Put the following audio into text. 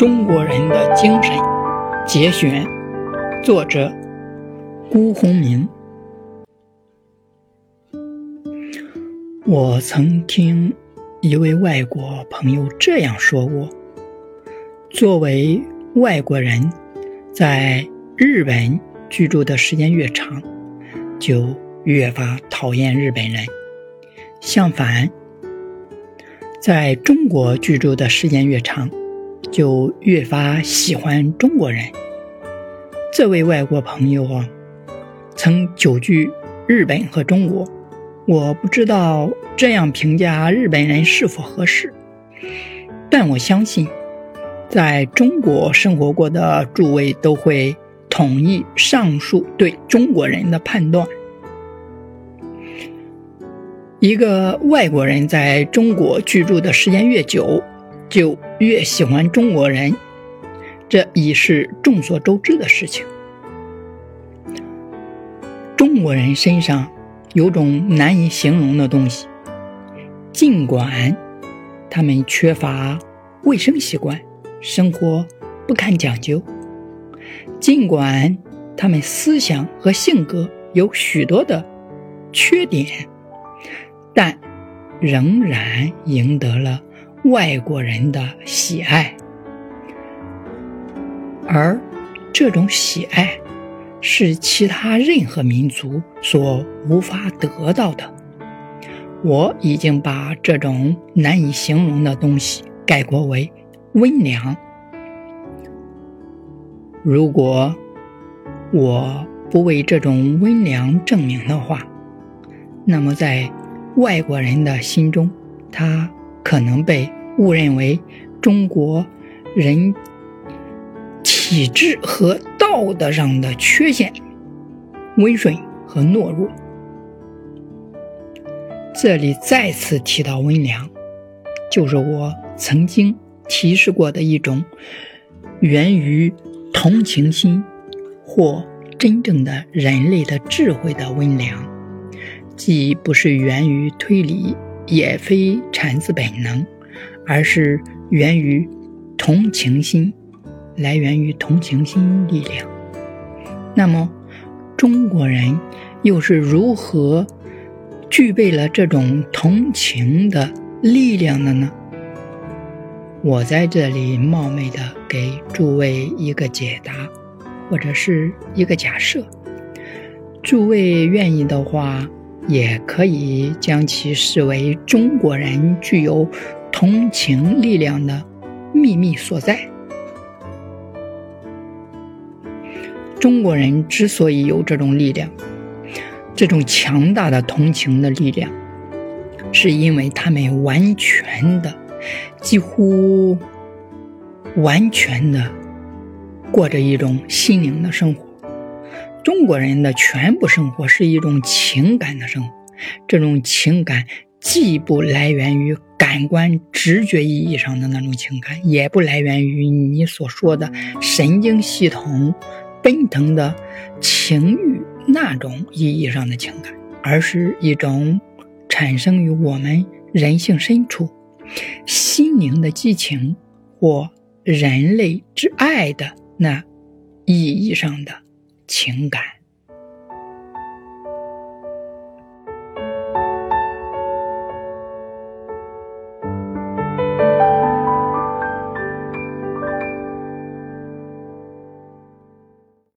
中国人的精神节选，作者辜鸿铭。我曾听一位外国朋友这样说过：作为外国人，在日本居住的时间越长，就越发讨厌日本人；相反，在中国居住的时间越长，就越发喜欢中国人。这位外国朋友啊，曾久居日本和中国。我不知道这样评价日本人是否合适，但我相信，在中国生活过的诸位都会同意上述对中国人的判断。一个外国人在中国居住的时间越久，就越喜欢中国人，这已是众所周知的事情。中国人身上有种难以形容的东西，尽管他们缺乏卫生习惯，生活不堪讲究；尽管他们思想和性格有许多的缺点。但仍然赢得了外国人的喜爱，而这种喜爱是其他任何民族所无法得到的。我已经把这种难以形容的东西概括为温良。如果我不为这种温良证明的话，那么在。外国人的心中，他可能被误认为中国人体质和道德上的缺陷，温顺和懦弱。这里再次提到温良，就是我曾经提示过的一种源于同情心或真正的人类的智慧的温良。既不是源于推理，也非产自本能，而是源于同情心，来源于同情心力量。那么，中国人又是如何具备了这种同情的力量的呢？我在这里冒昧的给诸位一个解答，或者是一个假设，诸位愿意的话。也可以将其视为中国人具有同情力量的秘密所在。中国人之所以有这种力量，这种强大的同情的力量，是因为他们完全的、几乎完全的过着一种心灵的生活。中国人的全部生活是一种情感的生活，这种情感既不来源于感官直觉意义上的那种情感，也不来源于你所说的神经系统奔腾的情欲那种意义上的情感，而是一种产生于我们人性深处心灵的激情或人类之爱的那意义上的。情感。